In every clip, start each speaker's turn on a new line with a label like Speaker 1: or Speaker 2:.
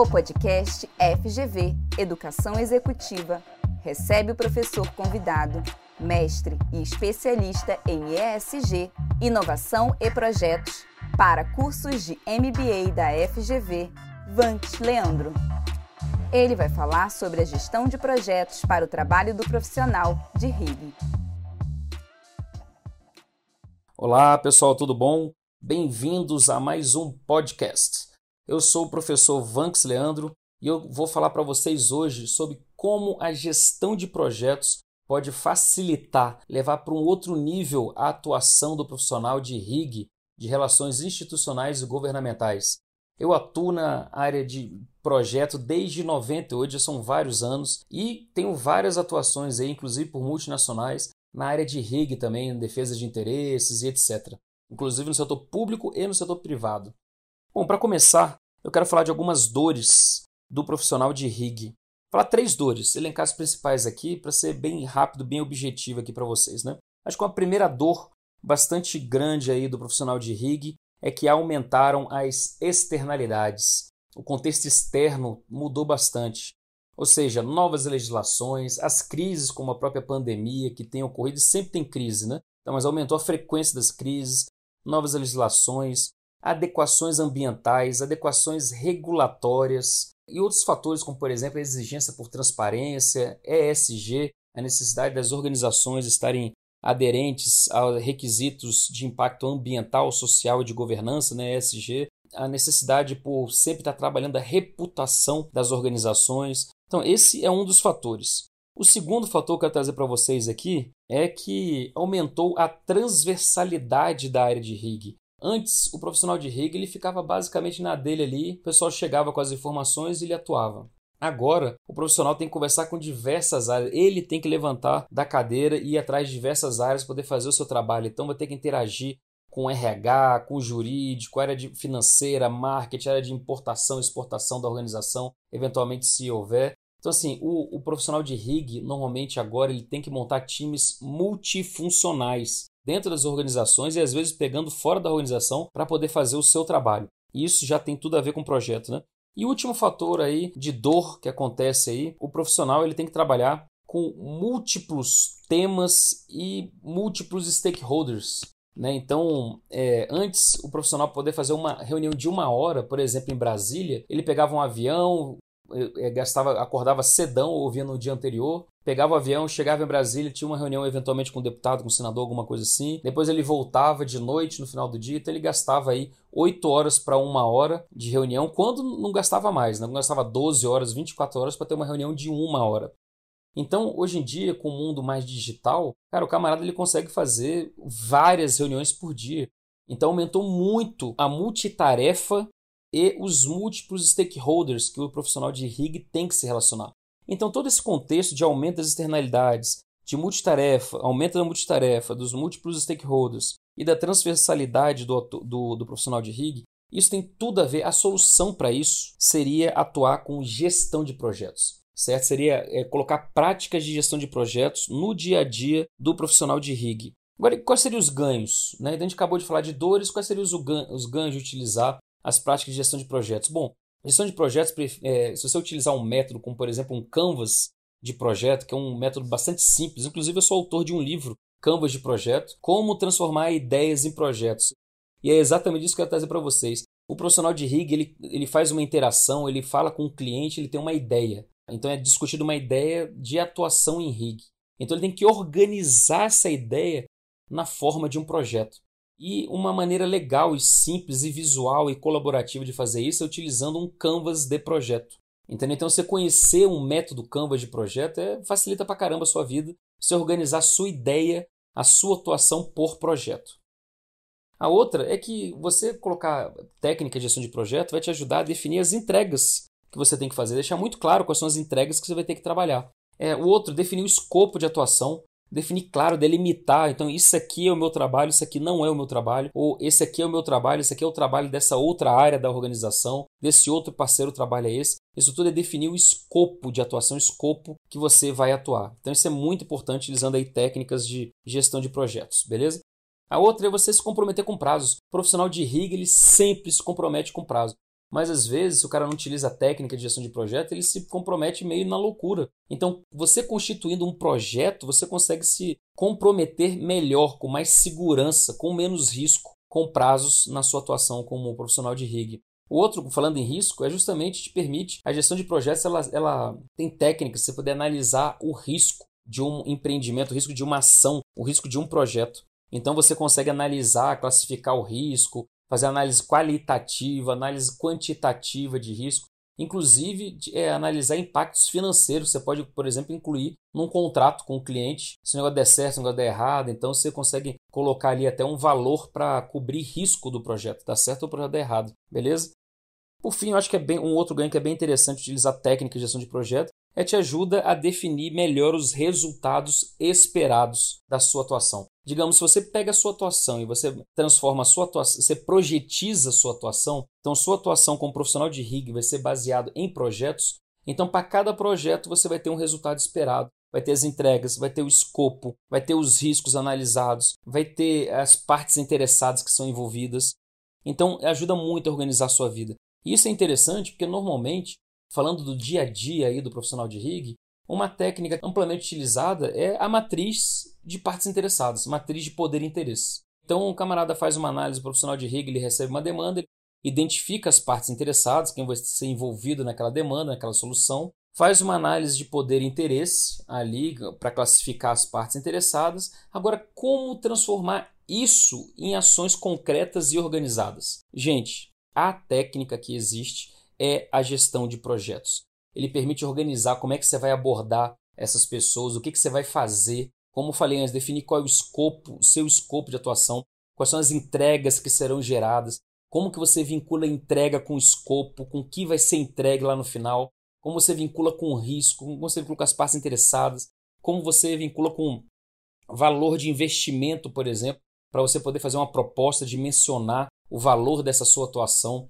Speaker 1: O podcast FGV Educação Executiva recebe o professor convidado, mestre e especialista em ESG, Inovação e Projetos para cursos de MBA da FGV, Vant Leandro. Ele vai falar sobre a gestão de projetos para o trabalho do profissional de RIG.
Speaker 2: Olá, pessoal, tudo bom? Bem-vindos a mais um podcast. Eu sou o professor Vanks Leandro e eu vou falar para vocês hoje sobre como a gestão de projetos pode facilitar, levar para um outro nível a atuação do profissional de RIG, de relações institucionais e governamentais. Eu atuo na área de projeto desde 98, já são vários anos, e tenho várias atuações aí, inclusive por multinacionais, na área de RIG também, defesa de interesses e etc. Inclusive no setor público e no setor privado. Bom, para começar, eu quero falar de algumas dores do profissional de RIG. Falar três dores, elencar as principais aqui para ser bem rápido, bem objetivo aqui para vocês, né? Acho que uma primeira dor bastante grande aí do profissional de RIG é que aumentaram as externalidades. O contexto externo mudou bastante. Ou seja, novas legislações, as crises como a própria pandemia que tem ocorrido, sempre tem crise, né? Então, mas aumentou a frequência das crises, novas legislações, adequações ambientais, adequações regulatórias e outros fatores, como por exemplo a exigência por transparência, ESG, a necessidade das organizações estarem aderentes a requisitos de impacto ambiental, social e de governança, né, ESG, a necessidade por sempre estar trabalhando a reputação das organizações. Então, esse é um dos fatores. O segundo fator que eu quero trazer para vocês aqui é que aumentou a transversalidade da área de RIG. Antes, o profissional de RIG ele ficava basicamente na dele ali, o pessoal chegava com as informações e ele atuava. Agora, o profissional tem que conversar com diversas áreas, ele tem que levantar da cadeira e ir atrás de diversas áreas para poder fazer o seu trabalho. Então, vai ter que interagir com RH, com jurídico, área de financeira, marketing, área de importação e exportação da organização, eventualmente se houver. Então, assim, o, o profissional de RIG, normalmente agora, ele tem que montar times multifuncionais dentro das organizações e às vezes pegando fora da organização para poder fazer o seu trabalho. E isso já tem tudo a ver com o projeto, né? E o último fator aí de dor que acontece aí, o profissional ele tem que trabalhar com múltiplos temas e múltiplos stakeholders. Né? Então, é, antes o profissional poder fazer uma reunião de uma hora, por exemplo, em Brasília, ele pegava um avião, é, gastava, acordava cedão, ouvia no dia anterior, pegava o avião, chegava em Brasília, tinha uma reunião eventualmente com um deputado, com um senador, alguma coisa assim. Depois ele voltava de noite no final do dia, então ele gastava aí 8 horas para uma hora de reunião, quando não gastava mais, né? não gastava 12 horas, 24 horas para ter uma reunião de uma hora. Então, hoje em dia, com o mundo mais digital, cara, o camarada ele consegue fazer várias reuniões por dia. Então, aumentou muito a multitarefa e os múltiplos stakeholders que o profissional de RIG tem que se relacionar. Então, todo esse contexto de aumento das externalidades, de multitarefa, aumento da multitarefa, dos múltiplos stakeholders e da transversalidade do, do, do profissional de RIG, isso tem tudo a ver. A solução para isso seria atuar com gestão de projetos certo? Seria é, colocar práticas de gestão de projetos no dia a dia do profissional de RIG. Agora, quais seriam os ganhos? Né? Então, a gente acabou de falar de dores, quais seriam os ganhos de utilizar as práticas de gestão de projetos? Bom, gestão de projetos, é, se você utilizar um método como, por exemplo, um Canvas de projeto, que é um método bastante simples, inclusive eu sou autor de um livro, Canvas de Projeto, Como Transformar Ideias em Projetos. E é exatamente isso que eu quero trazer para vocês. O profissional de RIG, ele, ele faz uma interação, ele fala com o cliente, ele tem uma ideia. Então é discutido uma ideia de atuação em RIG. Então ele tem que organizar essa ideia na forma de um projeto. E uma maneira legal e simples e visual e colaborativa de fazer isso é utilizando um canvas de projeto. Entendeu? Então você conhecer um método canvas de projeto é, facilita pra caramba a sua vida, você organizar a sua ideia, a sua atuação por projeto. A outra é que você colocar técnica de gestão de projeto vai te ajudar a definir as entregas que você tem que fazer, deixar muito claro quais são as entregas que você vai ter que trabalhar. É, o outro, definir o escopo de atuação, definir claro, delimitar. Então, isso aqui é o meu trabalho, isso aqui não é o meu trabalho, ou esse aqui é o meu trabalho, esse aqui é o trabalho dessa outra área da organização, desse outro parceiro trabalho é esse. Isso tudo é definir o escopo de atuação, o escopo que você vai atuar. Então, isso é muito importante utilizando aí técnicas de gestão de projetos, beleza? A outra é você se comprometer com prazos. O profissional de RIG, ele sempre se compromete com prazo. Mas às vezes, se o cara não utiliza a técnica de gestão de projeto, ele se compromete meio na loucura. Então, você constituindo um projeto, você consegue se comprometer melhor, com mais segurança, com menos risco, com prazos na sua atuação como profissional de RIG. O outro, falando em risco, é justamente te permite a gestão de projetos, ela, ela tem técnicas, você poder analisar o risco de um empreendimento, o risco de uma ação, o risco de um projeto. Então você consegue analisar, classificar o risco, fazer análise qualitativa, análise quantitativa de risco, inclusive é, analisar impactos financeiros. Você pode, por exemplo, incluir num contrato com o cliente, se o negócio der certo, se o negócio der errado, então você consegue colocar ali até um valor para cobrir risco do projeto, dar certo ou o projeto der errado, beleza? Por fim, eu acho que é bem, um outro ganho que é bem interessante utilizar técnica de gestão de projeto é te ajuda a definir melhor os resultados esperados da sua atuação. Digamos, se você pega a sua atuação e você transforma a sua atuação, você projetiza a sua atuação, então sua atuação como profissional de RIG vai ser baseado em projetos, então para cada projeto você vai ter um resultado esperado. Vai ter as entregas, vai ter o escopo, vai ter os riscos analisados, vai ter as partes interessadas que são envolvidas. Então ajuda muito a organizar a sua vida. E isso é interessante porque normalmente, falando do dia a dia aí do profissional de RIG, uma técnica amplamente utilizada é a matriz de partes interessadas, matriz de poder e interesse. Então, o camarada faz uma análise profissional de RIG, ele recebe uma demanda, identifica as partes interessadas, quem vai ser envolvido naquela demanda, naquela solução, faz uma análise de poder e interesse ali para classificar as partes interessadas. Agora, como transformar isso em ações concretas e organizadas? Gente, a técnica que existe é a gestão de projetos. Ele permite organizar como é que você vai abordar essas pessoas, o que, que você vai fazer. Como falei antes, definir qual é o escopo, o seu escopo de atuação, quais são as entregas que serão geradas, como que você vincula entrega com escopo, com o que vai ser entregue lá no final, como você vincula com risco, como você vincula com as partes interessadas, como você vincula com valor de investimento, por exemplo, para você poder fazer uma proposta de mencionar o valor dessa sua atuação.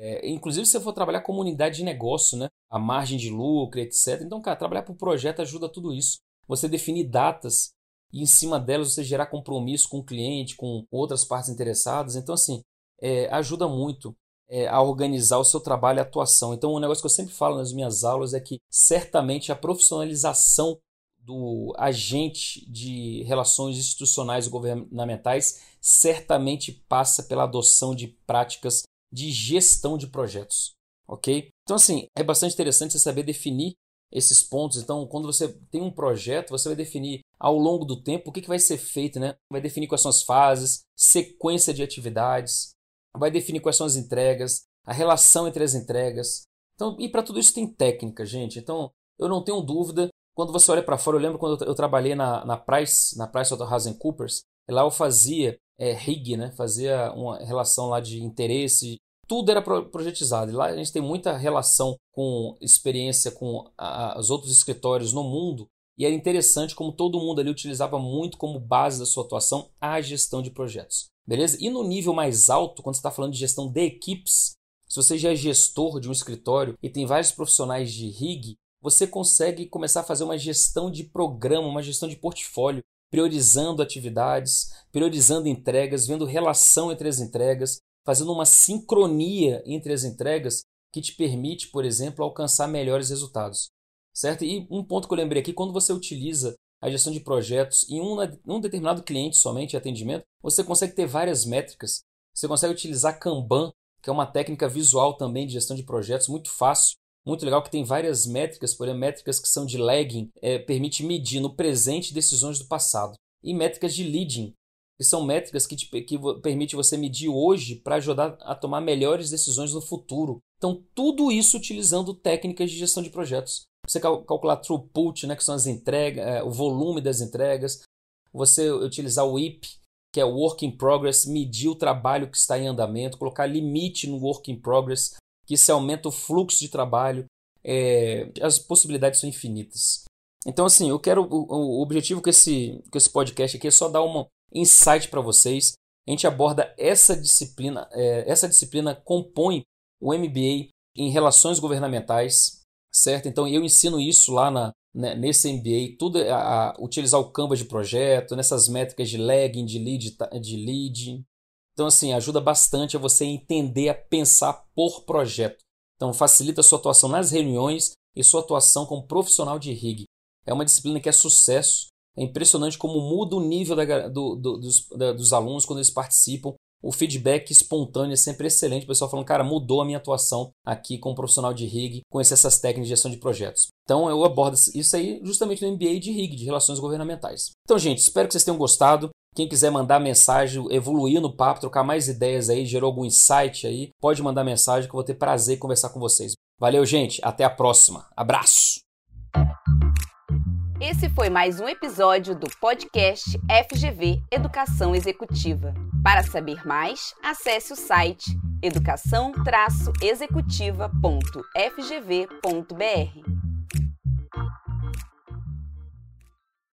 Speaker 2: É, inclusive, se você for trabalhar com unidade de negócio, né? a margem de lucro, etc. Então, cara, trabalhar por projeto ajuda tudo isso. Você definir datas e, em cima delas, você gerar compromisso com o cliente, com outras partes interessadas. Então, assim, é, ajuda muito é, a organizar o seu trabalho e atuação. Então, um negócio que eu sempre falo nas minhas aulas é que, certamente, a profissionalização do agente de relações institucionais e governamentais certamente passa pela adoção de práticas de gestão de projetos, ok? Então, assim, é bastante interessante você saber definir esses pontos. Então, quando você tem um projeto, você vai definir ao longo do tempo o que, que vai ser feito, né? Vai definir quais são as fases, sequência de atividades, vai definir quais são as entregas, a relação entre as entregas. Então, e para tudo isso tem técnica, gente. Então, eu não tenho dúvida. Quando você olha para fora, eu lembro quando eu trabalhei na, na Price, na PricewaterhouseCoopers, lá eu fazia é, RIG, né? fazia uma relação lá de interesse, tudo era projetizado. E lá a gente tem muita relação com experiência com a, os outros escritórios no mundo, e era interessante como todo mundo ali utilizava muito como base da sua atuação a gestão de projetos. Beleza? E no nível mais alto, quando você está falando de gestão de equipes, se você já é gestor de um escritório e tem vários profissionais de RIG, você consegue começar a fazer uma gestão de programa, uma gestão de portfólio, priorizando atividades, priorizando entregas, vendo relação entre as entregas, fazendo uma sincronia entre as entregas que te permite, por exemplo, alcançar melhores resultados. Certo? E um ponto que eu lembrei aqui, quando você utiliza a gestão de projetos em um, um determinado cliente somente, atendimento, você consegue ter várias métricas. Você consegue utilizar Kanban, que é uma técnica visual também de gestão de projetos, muito fácil, muito legal, que tem várias métricas, por exemplo, métricas que são de lagging, é, permite medir no presente decisões do passado. E métricas de leading, que são métricas que, te, que permite você medir hoje para ajudar a tomar melhores decisões no futuro. Então, tudo isso utilizando técnicas de gestão de projetos. Você cal calcular throughput, né, que são as entregas, é, o volume das entregas. Você utilizar o WIP, que é o Work in Progress, medir o trabalho que está em andamento, colocar limite no Work in Progress, que isso aumenta o fluxo de trabalho. É, as possibilidades são infinitas. Então, assim, eu quero. O, o objetivo com esse, com esse podcast aqui é só dar uma, insight para vocês. A gente aborda essa disciplina, é, essa disciplina compõe o MBA em relações governamentais, certo? Então eu ensino isso lá na, né, nesse MBA, tudo a, a, utilizar o Canvas de projeto, nessas métricas de lagging, de lead, de lead. Então, assim, ajuda bastante a você entender a pensar por projeto. Então, facilita a sua atuação nas reuniões e sua atuação como profissional de RIG. É uma disciplina que é sucesso. É impressionante como muda o nível da, do, do, dos, da, dos alunos quando eles participam. O feedback espontâneo é sempre excelente. O pessoal falando, cara, mudou a minha atuação aqui como profissional de RIG, conhecer essas técnicas de gestão de projetos. Então eu abordo isso aí justamente no MBA de RIG, de Relações Governamentais. Então, gente, espero que vocês tenham gostado. Quem quiser mandar mensagem, evoluir no papo, trocar mais ideias aí, gerou algum insight aí, pode mandar mensagem que eu vou ter prazer em conversar com vocês. Valeu, gente. Até a próxima. Abraço.
Speaker 1: Esse foi mais um episódio do podcast FGV Educação Executiva. Para saber mais, acesse o site educação-executiva.fgv.br.